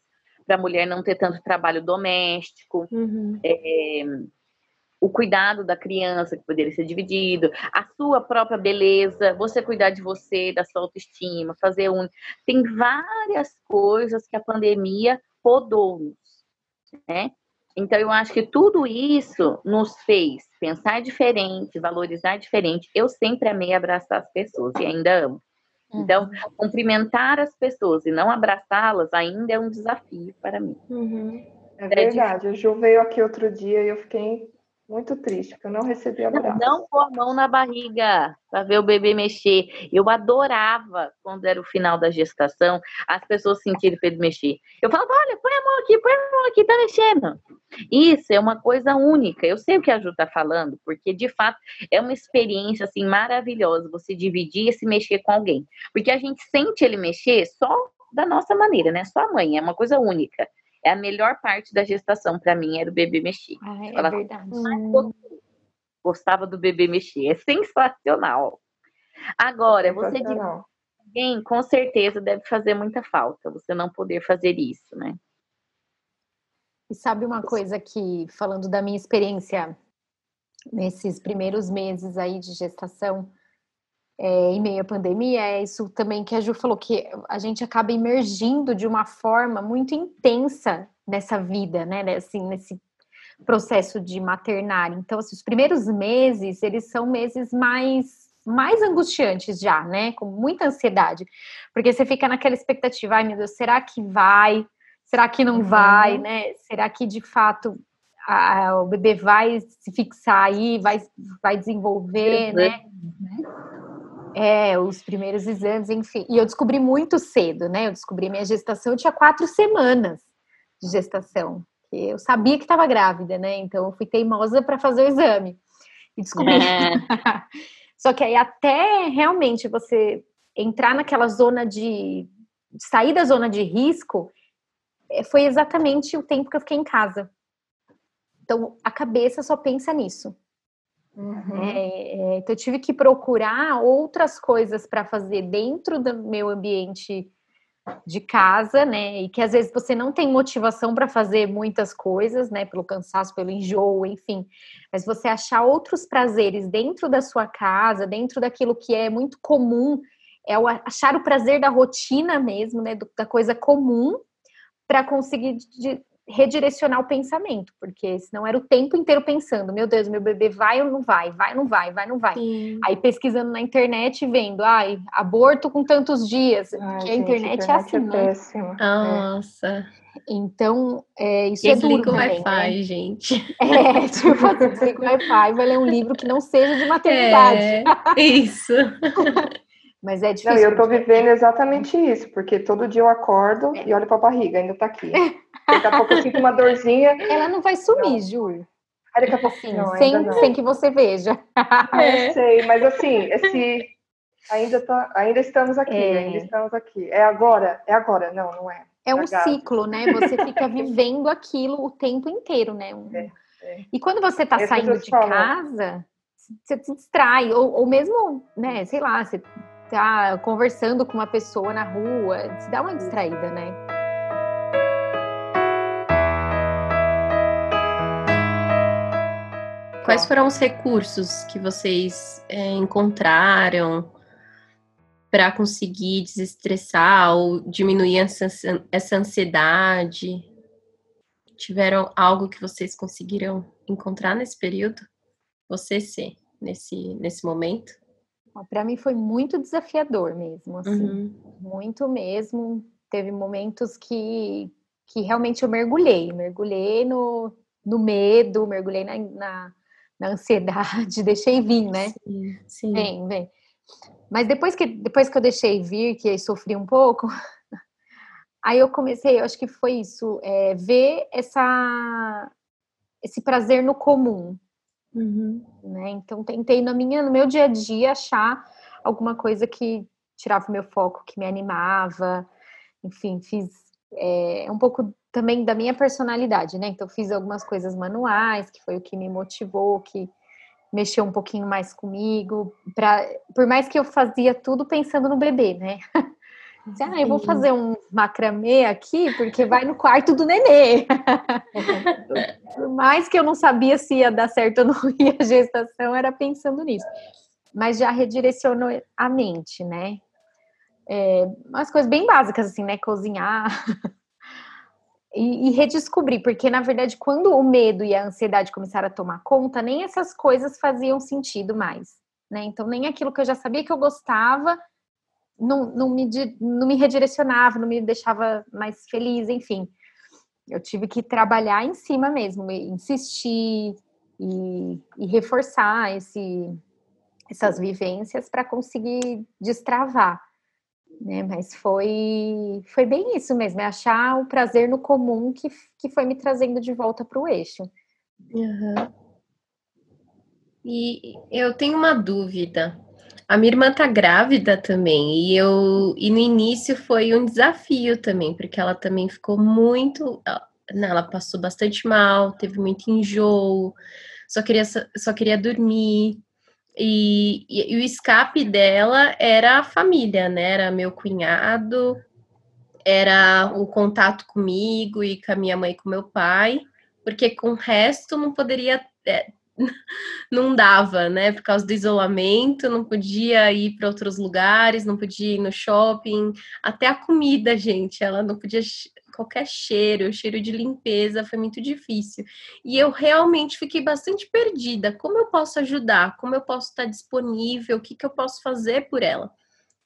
para a mulher não ter tanto trabalho doméstico, uhum. é, o cuidado da criança, que poderia ser dividido, a sua própria beleza, você cuidar de você, da sua autoestima, fazer um. Tem várias coisas que a pandemia podou-nos, né? Então, eu acho que tudo isso nos fez pensar diferente, valorizar diferente. Eu sempre amei abraçar as pessoas e ainda amo. Então, uhum. cumprimentar as pessoas e não abraçá-las ainda é um desafio para mim. Uhum. É, é verdade. A Ju veio aqui outro dia e eu fiquei muito triste, porque eu não recebi abraço. Não pôr a mão na barriga para ver o bebê mexer. Eu adorava quando era o final da gestação, as pessoas sentirem para ele mexer. Eu falava, olha, põe a mão aqui, põe a mão aqui, tá mexendo. Isso é uma coisa única. Eu sei o que a Ju está falando, porque de fato é uma experiência assim maravilhosa você dividir e se mexer com alguém. Porque a gente sente ele mexer só da nossa maneira, né? Só a mãe, é uma coisa única. É a melhor parte da gestação para mim era o bebê mexer. Ah, é Ela verdade. Gostava do bebê mexer. É sensacional. Agora, é você diz alguém com certeza deve fazer muita falta você não poder fazer isso, né? E sabe uma coisa que, falando da minha experiência nesses primeiros meses aí de gestação, é, em meio à pandemia, é isso também que a Ju falou, que a gente acaba emergindo de uma forma muito intensa nessa vida, né? Assim, nesse processo de maternar. Então, assim, os primeiros meses, eles são meses mais mais angustiantes já, né? Com muita ansiedade. Porque você fica naquela expectativa, ai meu Deus, será que vai? Será que não uhum. vai, né? Será que de fato a, o bebê vai se fixar aí, vai, vai desenvolver, uhum. né? É, os primeiros exames, enfim. E eu descobri muito cedo, né? Eu descobri minha gestação, eu tinha quatro semanas de gestação. Eu sabia que estava grávida, né? Então eu fui teimosa para fazer o exame. E descobri. É. (laughs) Só que aí até realmente você entrar naquela zona de sair da zona de risco, é, foi exatamente o tempo que eu fiquei em casa. Então a cabeça só pensa nisso. Uhum. É, é, então, eu tive que procurar outras coisas para fazer dentro do meu ambiente de casa, né? E que às vezes você não tem motivação para fazer muitas coisas, né? Pelo cansaço, pelo enjoo, enfim. Mas você achar outros prazeres dentro da sua casa, dentro daquilo que é muito comum, é o, achar o prazer da rotina mesmo, né? Do, da coisa comum, para conseguir de, redirecionar o pensamento, porque senão era o tempo inteiro pensando, meu Deus, meu bebê vai ou não vai, vai ou não vai, vai ou não vai. Sim. Aí pesquisando na internet vendo, ai, aborto com tantos dias, ai, porque gente, a internet, é assim, é assim, né? Nossa. Então, é, isso e é duro o Wi-Fi, né? gente. É, (laughs) tipo, desliga o Wi-Fi, vai ler um livro que não seja de maternidade. É, isso. (laughs) Mas é difícil. Não, eu tô vivendo exatamente isso, porque todo dia eu acordo é. e olho pra barriga, ainda tá aqui. Daqui a pouco eu sinto uma dorzinha. (laughs) Ela não vai sumir, não. Ju. Aí daqui a pouquinho, não, sem, sem que você veja. (laughs) É. Eu sei, mas assim, esse ainda tá, ainda estamos aqui, é. ainda estamos aqui. É agora, é agora, não, não é. É um ciclo, né? Você fica (laughs) vivendo aquilo o tempo inteiro, né? Um... É, é. E quando você tá saindo de casa, você se distrai, ou, ou mesmo, né, sei lá, você tá conversando com uma pessoa na rua, se dá uma distraída, né? Quais foram os recursos que vocês é, encontraram para conseguir desestressar ou diminuir essa, essa ansiedade? Tiveram algo que vocês conseguiram encontrar nesse período? Você, ser nesse, nesse momento? Para mim foi muito desafiador mesmo, assim, uhum. muito mesmo. Teve momentos que, que realmente eu mergulhei, mergulhei no, no medo, mergulhei na, na, na ansiedade, (laughs) deixei vir, né? Sim, sim. Vem, vem. Mas depois que, depois que eu deixei vir, que sofri um pouco, (laughs) aí eu comecei, eu acho que foi isso, é, ver essa, esse prazer no comum. Uhum. Né? Então, tentei na minha, no meu dia a dia achar alguma coisa que tirava o meu foco, que me animava. Enfim, fiz é, um pouco também da minha personalidade, né? Então, fiz algumas coisas manuais, que foi o que me motivou, que mexeu um pouquinho mais comigo. Pra, por mais que eu fazia tudo pensando no bebê, né? (laughs) Ah, eu vou fazer um macramê aqui, porque vai no quarto do nenê. (laughs) Por mais que eu não sabia se ia dar certo ou não ia (laughs) a gestação, era pensando nisso. Mas já redirecionou a mente, né? É, umas coisas bem básicas, assim, né? Cozinhar. (laughs) E, e, redescobrir, porque na verdade, quando o medo e a ansiedade começaram a tomar conta, nem essas coisas faziam sentido mais, né? Então, nem aquilo que eu já sabia que eu gostava não, não, me, não me redirecionava, não me deixava mais feliz, enfim. Eu tive que trabalhar em cima mesmo, insistir e, e reforçar esse, essas vivências para conseguir destravar. Né? Mas foi, foi bem isso mesmo, é achar o prazer no comum que, que foi me trazendo de volta para o eixo. Uhum. E eu tenho uma dúvida. A minha irmã tá grávida também, e eu e no início foi um desafio também, porque ela também ficou muito, né, ela passou bastante mal, teve muito enjoo, só queria só queria dormir. E, e, e o escape dela era a família, né? Era meu cunhado, era o contato comigo e com a minha mãe e com meu pai, porque com o resto não poderia é, (laughs) não dava, né? Por causa do isolamento, não podia ir para outros lugares, não podia ir no shopping, até a comida, gente, ela não podia qualquer cheiro, cheiro de limpeza, foi muito difícil. E eu realmente fiquei bastante perdida. Como eu posso ajudar? Como eu posso estar disponível? O que, que eu posso fazer por ela?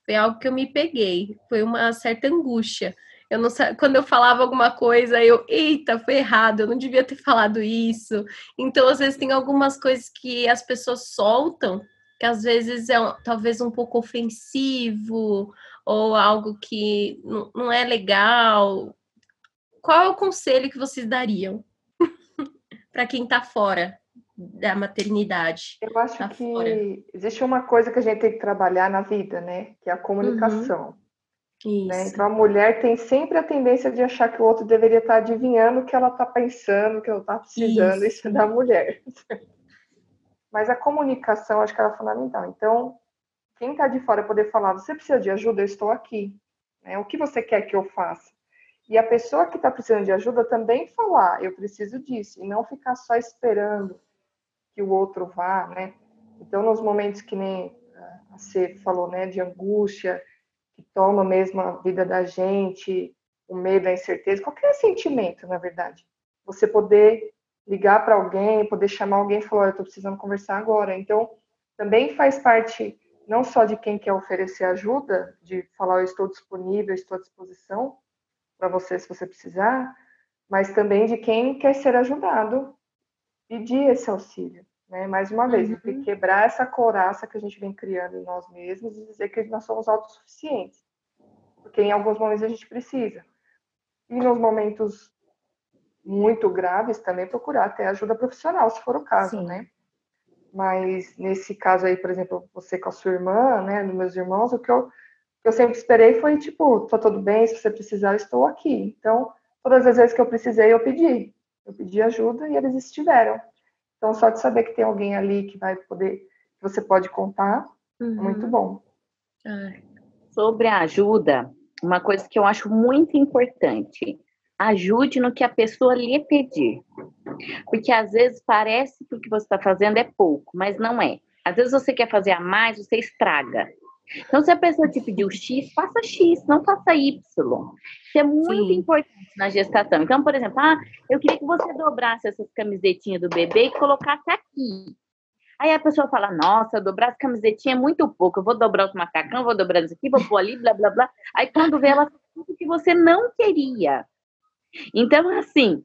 Foi algo que eu me peguei, foi uma certa angústia eu não quando eu falava alguma coisa, eu, eita, foi errado, eu não devia ter falado isso. Então, às vezes tem algumas coisas que as pessoas soltam, que às vezes é talvez um pouco ofensivo ou algo que não, não é legal. Qual é o conselho que vocês dariam (laughs) para quem está fora da maternidade? Eu acho tá que fora? existe uma coisa que a gente tem que trabalhar na vida, né? Que é a comunicação. Uhum. Né? Então a mulher tem sempre a tendência de achar que o outro deveria estar adivinhando o que ela está pensando, o que ela está precisando, isso. isso é da mulher. (laughs) Mas a comunicação acho que era fundamental. Então, quem está de fora poder falar, você precisa de ajuda, eu estou aqui. Né? O que você quer que eu faça? E a pessoa que está precisando de ajuda também falar, eu preciso disso, e não ficar só esperando que o outro vá, né? Então, nos momentos que nem a Cê falou, né, de angústia, que toma mesmo a vida da gente, o medo, a incerteza, qualquer sentimento, na verdade. Você poder ligar para alguém, poder chamar alguém e falar, eu estou precisando conversar agora. Então, também faz parte não só de quem quer oferecer ajuda, de falar, eu estou disponível, estou à disposição para você se você precisar, mas também de quem quer ser ajudado, pedir esse auxílio. Né? Mais uma vez, uhum. quebrar essa coraça que a gente vem criando em nós mesmos e dizer que nós somos autossuficientes. Porque em alguns momentos a gente precisa. E nos momentos muito graves também procurar até ajuda profissional, se for o caso, Sim. né? Mas nesse caso aí, por exemplo, você com a sua irmã, né, dos meus irmãos, o que eu, eu sempre esperei foi tipo, tá tudo bem, se você precisar, eu estou aqui. Então, todas as vezes que eu precisei, eu pedi. Eu pedi ajuda e eles estiveram. Então, só de saber que tem alguém ali que vai poder, que você pode contar, é uhum. é muito bom. Sobre a ajuda, uma coisa que eu acho muito importante, ajude no que a pessoa lhe pedir. Porque às vezes parece que o que você está fazendo é pouco, mas não é. Às vezes você quer fazer a mais, você estraga. Então, se a pessoa te pediu X, faça X, não faça Y. Isso é muito Sim. importante na gestação. Então, por exemplo, ah, eu queria que você dobrasse essas camisetinhas do bebê e colocasse aqui. Aí a pessoa fala, nossa, dobrar as camisetinhas é muito pouco, eu vou dobrar os macacão, vou dobrar isso aqui, vou pôr ali, blá, blá, blá. Aí quando vê, ela faz tudo que você não queria. Então, assim,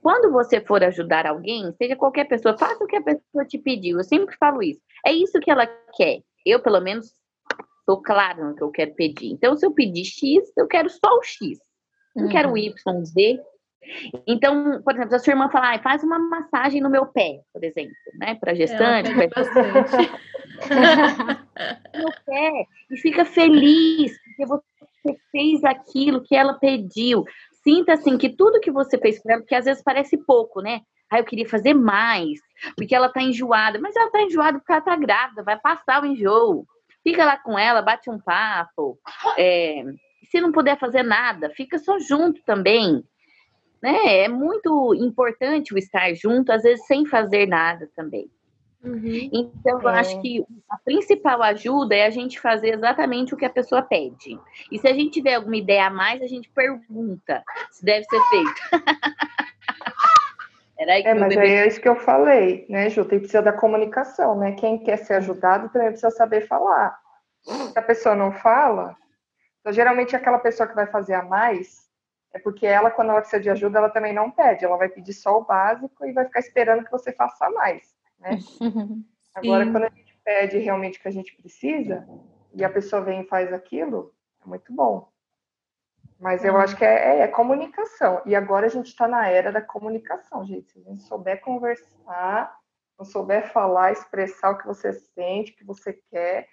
quando você for ajudar alguém, seja qualquer pessoa, faça o que a pessoa te pediu. Eu sempre falo isso. É isso que ela quer. Eu, pelo menos, estou claro no que eu quero pedir. Então, se eu pedir X, eu quero só o X. Não uhum. quero o Y, Z. Então, por exemplo, se a sua irmã falar, ah, faz uma massagem no meu pé, por exemplo, né? Para gestante. É, (laughs) no pé, e fica feliz, porque você fez aquilo que ela pediu. Sinta assim que tudo que você fez para ela, porque às vezes parece pouco, né? Ah, eu queria fazer mais, porque ela tá enjoada. Mas ela tá enjoada porque ela tá grávida, vai passar o enjoo. Fica lá com ela, bate um papo. É, se não puder fazer nada, fica só junto também. Né? É muito importante o estar junto, às vezes sem fazer nada também. Uhum. Então, eu é. acho que a principal ajuda é a gente fazer exatamente o que a pessoa pede. E se a gente tiver alguma ideia a mais, a gente pergunta se deve ser feito. (laughs) é, mas bebê... é isso que eu falei, né, Ju? Tem precisa da comunicação, né? Quem quer ser ajudado também precisa saber falar. Se a pessoa não fala, então geralmente aquela pessoa que vai fazer a mais é porque ela, quando ela precisa de ajuda, ela também não pede, ela vai pedir só o básico e vai ficar esperando que você faça mais, né? (laughs) Agora, quando a gente pede realmente o que a gente precisa e a pessoa vem e faz aquilo, é muito bom. Mas eu acho que é, é, é comunicação. E agora a gente está na era da comunicação, gente. Se a gente souber conversar, não souber falar, expressar o que você sente, o que você quer,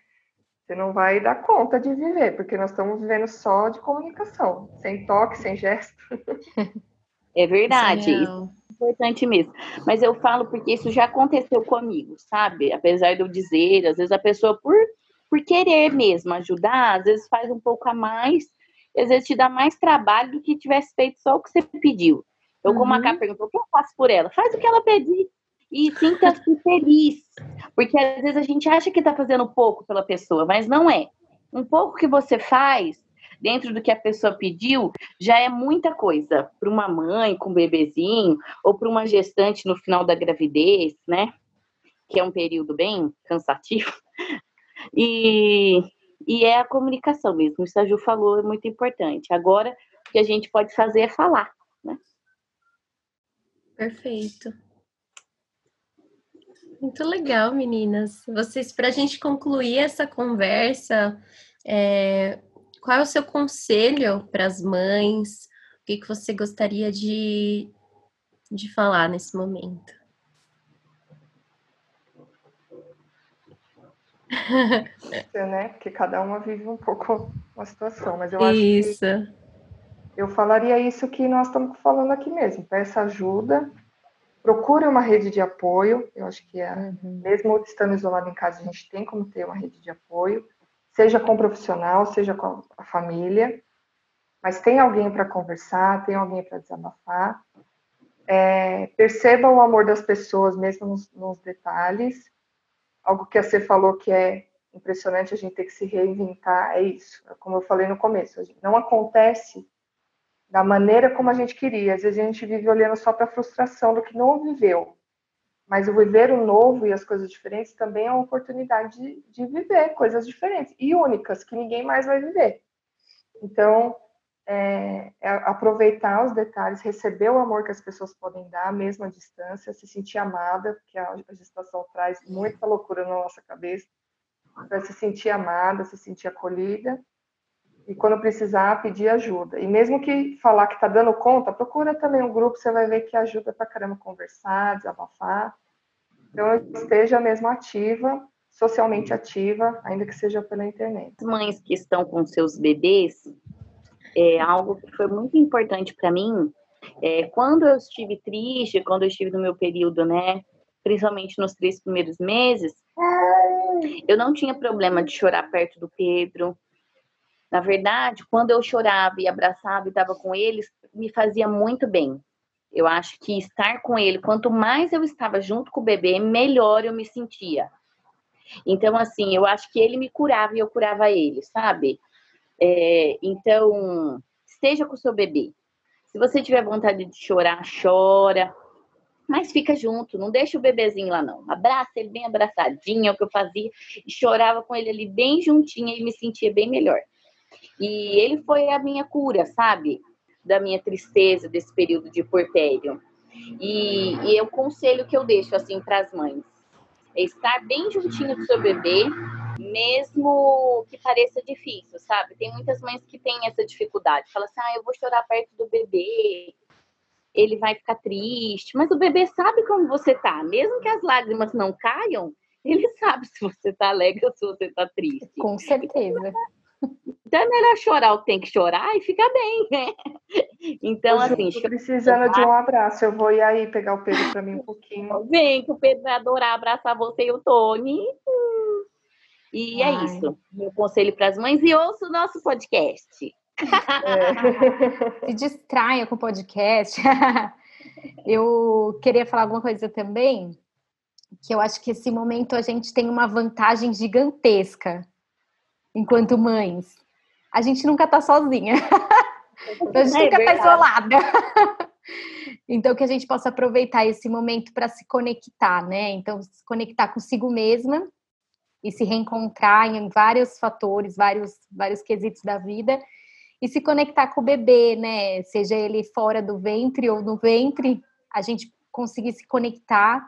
você não vai dar conta de viver, porque nós estamos vivendo só de comunicação, sem toque, sem gesto. (laughs) É verdade, isso é importante mesmo. Mas eu falo porque isso já aconteceu comigo, sabe? Apesar de eu dizer, às vezes a pessoa, por, por querer mesmo ajudar, às vezes faz um pouco a mais às vezes te dá mais trabalho do que tivesse feito só o que você pediu. Então, como a Cá uhum. perguntou, o que eu faço por ela? Faz o que ela pedir e sinta-se (laughs) feliz. Porque às vezes a gente acha que está fazendo pouco pela pessoa, mas não é. Um pouco que você faz dentro do que a pessoa pediu já é muita coisa para uma mãe com um bebezinho ou para uma gestante no final da gravidez, né? Que é um período bem cansativo. (laughs) E, e é a comunicação mesmo. Isso a Ju falou, é muito importante. Agora, o que a gente pode fazer é falar, né? Perfeito. Muito legal, meninas. Vocês, para a gente concluir essa conversa, é, qual é o seu conselho para as mães? O que, que você gostaria de, de falar nesse momento? Né? Porque cada uma vive um pouco uma situação, mas eu acho isso. que eu falaria isso que nós estamos falando aqui mesmo. Peça ajuda, procure uma rede de apoio. Eu acho que é, uhum. mesmo estando isolado em casa, a gente tem como ter uma rede de apoio, seja com o profissional, seja com a família. Mas tem alguém para conversar, tem alguém para desabafar. É, perceba o amor das pessoas, mesmo nos, nos detalhes algo que você falou que é impressionante a gente ter que se reinventar é isso. Como eu falei no começo, não acontece da maneira como a gente queria. Às vezes a gente vive olhando só para a frustração do que não viveu. Mas o viver o novo e as coisas diferentes também é uma oportunidade de, de viver coisas diferentes e únicas que ninguém mais vai viver. Então, é, é aproveitar os detalhes, receber o amor que as pessoas podem dar, mesmo à distância, se sentir amada, porque a, gestação traz muita loucura na nossa cabeça, para se sentir amada, se sentir acolhida e quando precisar pedir ajuda. E mesmo que falar que está dando conta, procura também um grupo, você vai ver que ajuda para caramba conversar, desabafar. Então esteja mesmo ativa, socialmente ativa, ainda que seja pela internet. As mães que estão com seus bebês, é algo que foi muito importante para mim. É, quando eu estive triste, quando eu estive no meu período, né, principalmente nos três primeiros meses, eu não tinha problema de chorar perto do Pedro, na verdade, quando eu chorava e abraçava e estava com eles, me fazia muito bem. Eu acho que estar com ele, quanto mais eu estava junto com o bebê, melhor eu me sentia. Então, assim, eu acho que ele me curava e eu curava ele, sabe? É, então, esteja com o seu bebê. Se você tiver vontade de chorar, chora. Mas fica junto, não deixa o bebezinho lá, não. Abraça ele bem abraçadinho, é o que eu fazia. E chorava com ele ali bem juntinho e me sentia bem melhor. E ele foi a minha cura, sabe? Da minha tristeza desse período de porpério. E, e o conselho que eu deixo assim para as mães é estar bem juntinho do seu bebê, mesmo que pareça difícil, sabe? Tem muitas mães que têm essa dificuldade. Fala assim: "Ah, eu vou chorar perto do bebê, ele vai ficar triste". Mas o bebê sabe como você tá, mesmo que as lágrimas não caiam, ele (laughs) sabe se você tá alegre ou se você tá triste. Com certeza. Então é melhor chorar o que tem que chorar e fica bem, né? Então, eu assim. Tô precisando de um abraço. Eu vou ir aí pegar o Pedro para mim um pouquinho. Vem, que o Pedro vai adorar abraçar você e o Tony. E é Ai. é isso. Meu conselho para as mães. E ouça o nosso podcast. É. (laughs) Se distraia com o podcast. (laughs) Eu queria falar alguma coisa também, que eu acho que esse momento a gente tem uma vantagem gigantesca enquanto mães. A gente nunca tá sozinha. então, (laughs) a gente é nunca tá isolada. então, que a gente possa aproveitar esse momento para se conectar, né? Então, se conectar consigo mesma e se reencontrar em vários fatores, vários, vários quesitos da vida e se conectar com o bebê, né? Seja ele fora do ventre ou no ventre, a gente conseguir se conectar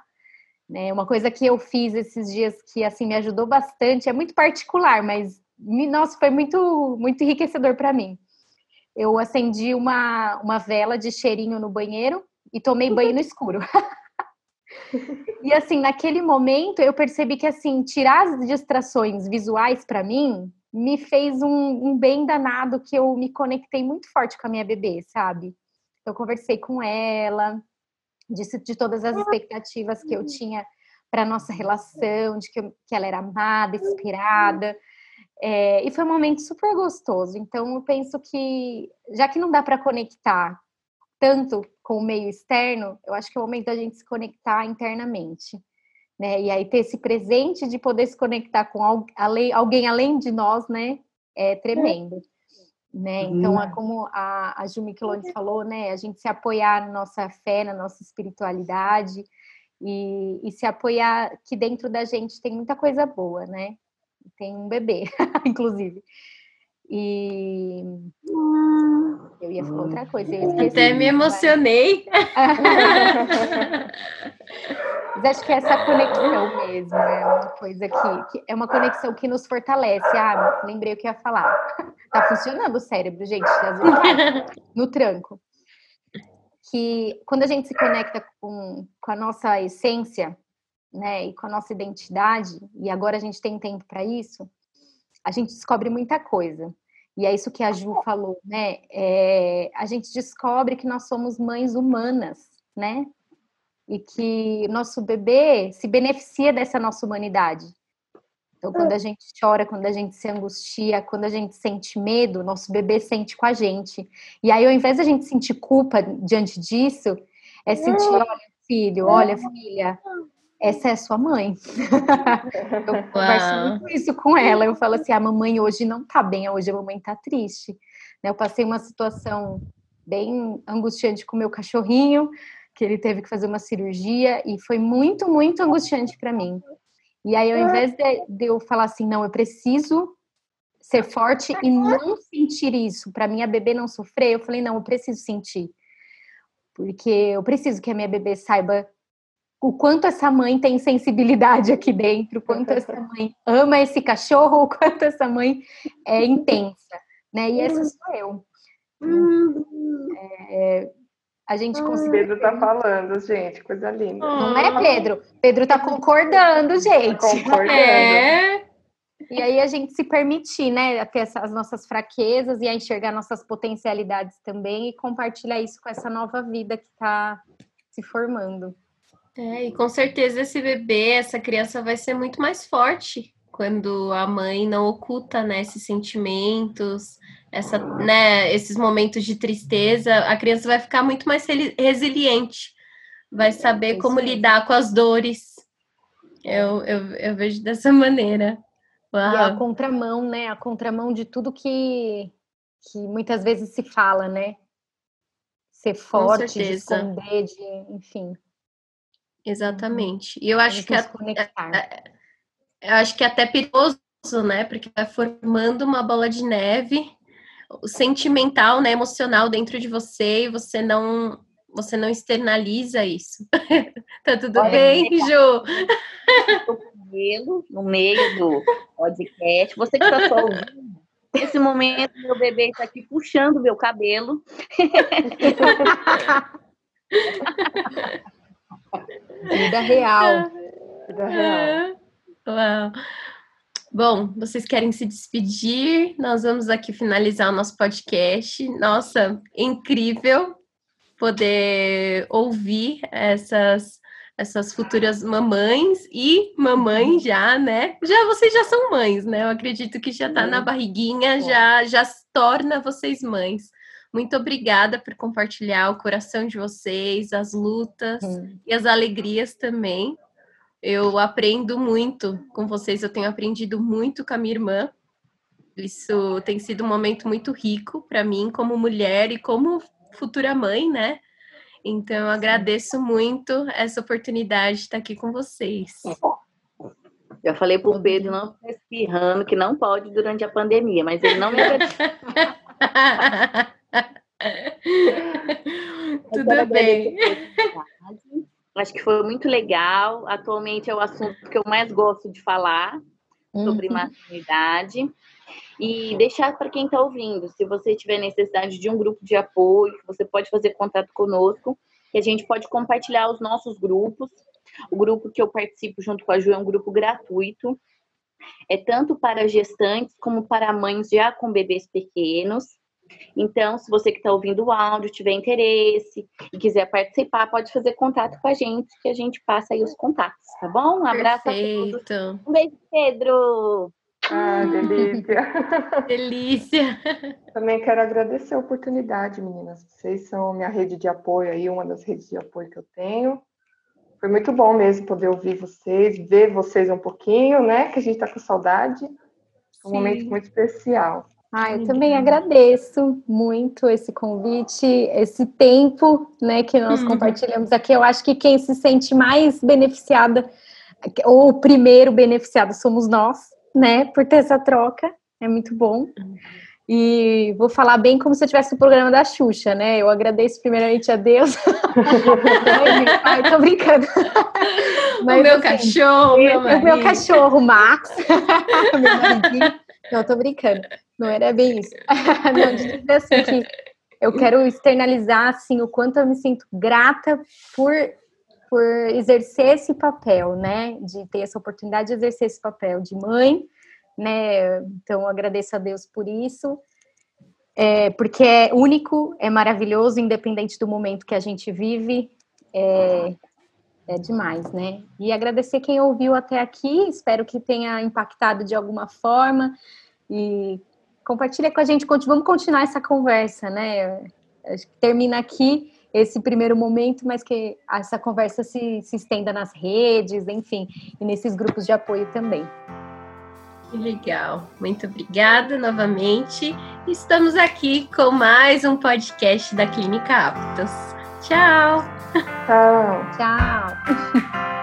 né? Uma coisa que eu fiz esses dias que assim me ajudou bastante, é muito particular, mas nossa, foi muito, muito enriquecedor para mim. Eu acendi uma, uma vela de cheirinho no banheiro e tomei banho no escuro. (laughs) e assim, naquele momento eu percebi que assim, tirar as distrações visuais para mim me fez um, um, bem danado que eu me conectei muito forte com a minha bebê, sabe? Eu conversei com ela, disse de todas as expectativas que eu tinha para nossa relação, de que, eu, que ela era amada, inspirada. É, e foi um momento super gostoso. Então, eu penso que, já que não dá para conectar tanto com o meio externo, eu acho que é o momento da gente se conectar internamente. Né? E aí ter esse presente de poder se conectar com alguém além de nós, né? É tremendo. Né? Então, é como a, a Ju Micheloni falou, né? A gente se apoiar na nossa fé, na nossa espiritualidade e, e se apoiar que dentro da gente tem muita coisa boa, né? tem um bebê, (laughs) inclusive. E eu ia falar outra coisa. Até me emocionei. Mas acho que é essa conexão mesmo é uma coisa que, que, é uma conexão que nos fortalece. Ah, lembrei o que ia falar. Tá funcionando o cérebro, gente, no tranco. Que quando a gente se conecta com, com a nossa essência, né, e com a nossa identidade, e agora a gente tem tempo para isso, a gente descobre muita coisa. E é isso que a Ju falou, né? É, a gente descobre que nós somos mães humanas, né? E que nosso bebê se beneficia dessa nossa humanidade. Então, quando a gente chora, quando a gente se angustia, quando a gente sente medo, nosso bebê sente com a gente. E aí, ao invés da gente sentir culpa diante disso, é sentir, olha, filho, olha, filha, essa é sua mãe. (laughs) eu converso muito isso com ela. Eu falo assim: a mamãe hoje não tá bem, hoje a mamãe tá triste. Né, eu passei uma situação bem angustiante com o meu cachorrinho, que ele teve que fazer uma cirurgia e foi muito, muito angustiante para mim. E aí, ao invés de, de, eu falar assim, não, eu preciso ser forte e não sentir isso, para minha bebê não sofrer, eu falei, não, eu preciso sentir. Porque eu preciso que a minha bebê saiba o quanto essa mãe tem sensibilidade aqui dentro, o quanto essa mãe ama esse cachorro, (laughs) o quanto essa mãe é intensa, né? E essa sou eu. É, a gente conseguiu. Pedro tá falando, gente, coisa linda. Não é, Pedro? Pedro tá concordando, tá gente. Tá concordando. (laughs) É. E aí a gente se permitir, né, a ter as nossas fraquezas e a enxergar nossas potencialidades também e compartilhar isso com essa nova vida que está se formando. É, e com certeza esse bebê, essa criança vai ser muito mais forte quando a mãe não oculta, né, esses sentimentos, essa, né, esses momentos de tristeza, a criança vai ficar muito mais resiliente, vai saber como lidar com as dores. Eu, eu, eu vejo dessa (laughs) maneira. Uau. E é a contramão, né? A contramão de tudo que, que muitas vezes se fala, né? Ser forte, de esconder, de, enfim. Exatamente. E eu acho que a, eu acho que é até perigoso, né? Porque vai formando uma bola de neve sentimental, né, emocional dentro de você e você não você não externaliza isso. (laughs) tá tudo Olha, bem, Ju? cabelo no meio do podcast. Você que está só ouvindo, nesse momento meu bebê está aqui puxando meu cabelo. (laughs) Vida real. (laughs) Vida real. Uau. Bom, vocês querem se despedir? Nós vamos aqui finalizar o nosso podcast. Nossa, incrível poder ouvir essas essas futuras mamães e mamãe já, né? Já vocês já são mães, né? Eu acredito que já tá na barriguinha, já já torna vocês mães. Muito obrigada por compartilhar o coração de vocês, as lutas e as alegrias também. Eu aprendo muito com vocês, eu tenho aprendido muito com a minha irmã. Isso tem sido um momento muito rico para mim como mulher e como futura mãe, né? Então, eu agradeço muito essa oportunidade de estar aqui com vocês. Já falei para o Pedro não ficar espirrando, que não pode durante a pandemia, mas ele não me (laughs) (laughs) (laughs) Tudo bem. Acho que foi muito legal. Atualmente é o assunto que eu mais gosto de falar sobre uhum. maternidade. E deixar para quem está ouvindo, se você tiver necessidade de um grupo de apoio, você pode fazer contato conosco, que a gente pode compartilhar os nossos grupos. O grupo que eu participo junto com a Ju é um grupo gratuito. É tanto para gestantes como para mães já com bebês pequenos. Então, se você que está ouvindo o áudio tiver interesse e quiser participar, pode fazer contato com a gente, que a gente passa aí os contatos, tá bom? Um abraço Perfeito. a todos. Um beijo, Pedro! Ah, delícia. (laughs) delícia. (laughs) Também quero agradecer a oportunidade, meninas. Vocês são minha rede de apoio aí, uma das redes de apoio que eu tenho. Foi muito bom mesmo poder ouvir vocês, ver vocês um pouquinho, né? Que a gente está com saudade. É um Sim. momento muito especial. Ah, eu também agradeço muito esse convite, esse tempo, né, que nós uhum. compartilhamos aqui. Eu acho que quem se sente mais beneficiada, ou o primeiro beneficiado somos nós, né, por ter essa troca, é muito bom. E vou falar bem como se eu tivesse o programa da Xuxa, né? Eu agradeço primeiramente a Deus. (laughs) Ai, tô brincando. (laughs) Mas, o meu assim, cachorro, meu O meu cachorro, Max. (laughs) meu maridinho. Não, tô brincando. Não era bem isso. (laughs) Não, de dizer assim que eu quero externalizar assim o quanto eu me sinto grata por por exercer esse papel, né? De ter essa oportunidade de exercer esse papel de mãe, né? Então, agradeço a Deus por isso, é, porque é único, é maravilhoso, independente do momento que a gente vive, é, é demais, né? E agradecer quem ouviu até aqui, espero que tenha impactado de alguma forma e compartilha com a gente, vamos continuar essa conversa, né? Acho que termina aqui esse primeiro momento, mas que essa conversa se, se estenda nas redes, enfim, e nesses grupos de apoio também. Legal, muito obrigada novamente. Estamos aqui com mais um podcast da Clínica Aptos. Tchau! Tchau! Tchau! (laughs)